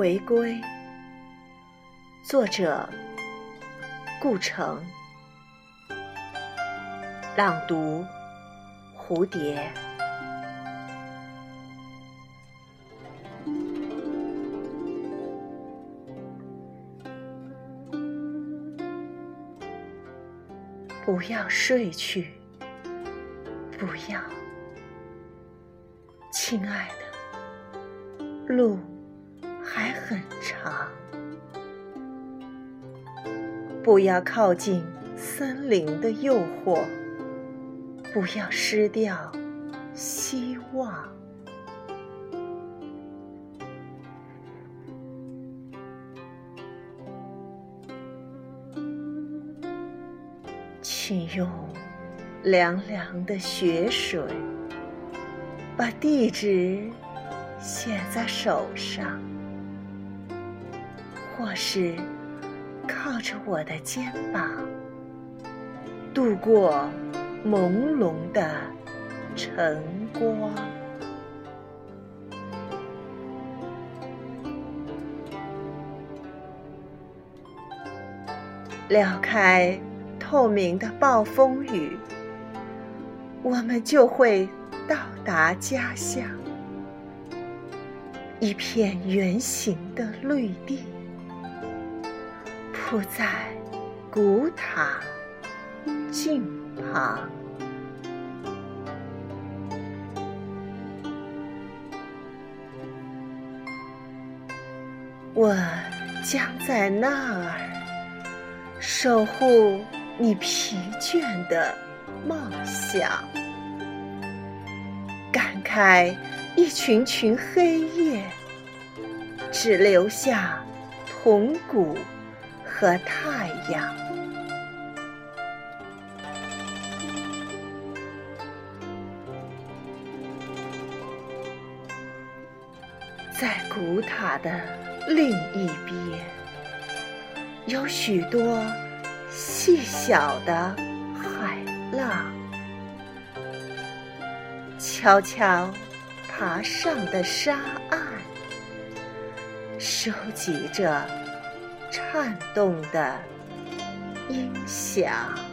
回归，作者顾城，朗读蝴蝶。不要睡去，不要，亲爱的，路。还很长，不要靠近森林的诱惑，不要失掉希望，请用凉凉的雪水把地址写在手上。或是靠着我的肩膀，度过朦胧的晨光，撩开透明的暴风雨，我们就会到达家乡，一片圆形的绿地。铺在古塔近旁，我将在那儿守护你疲倦的梦想，感慨一群群黑夜，只留下铜鼓。和太阳，在古塔的另一边，有许多细小的海浪，悄悄爬上的沙岸，收集着。颤动的音响。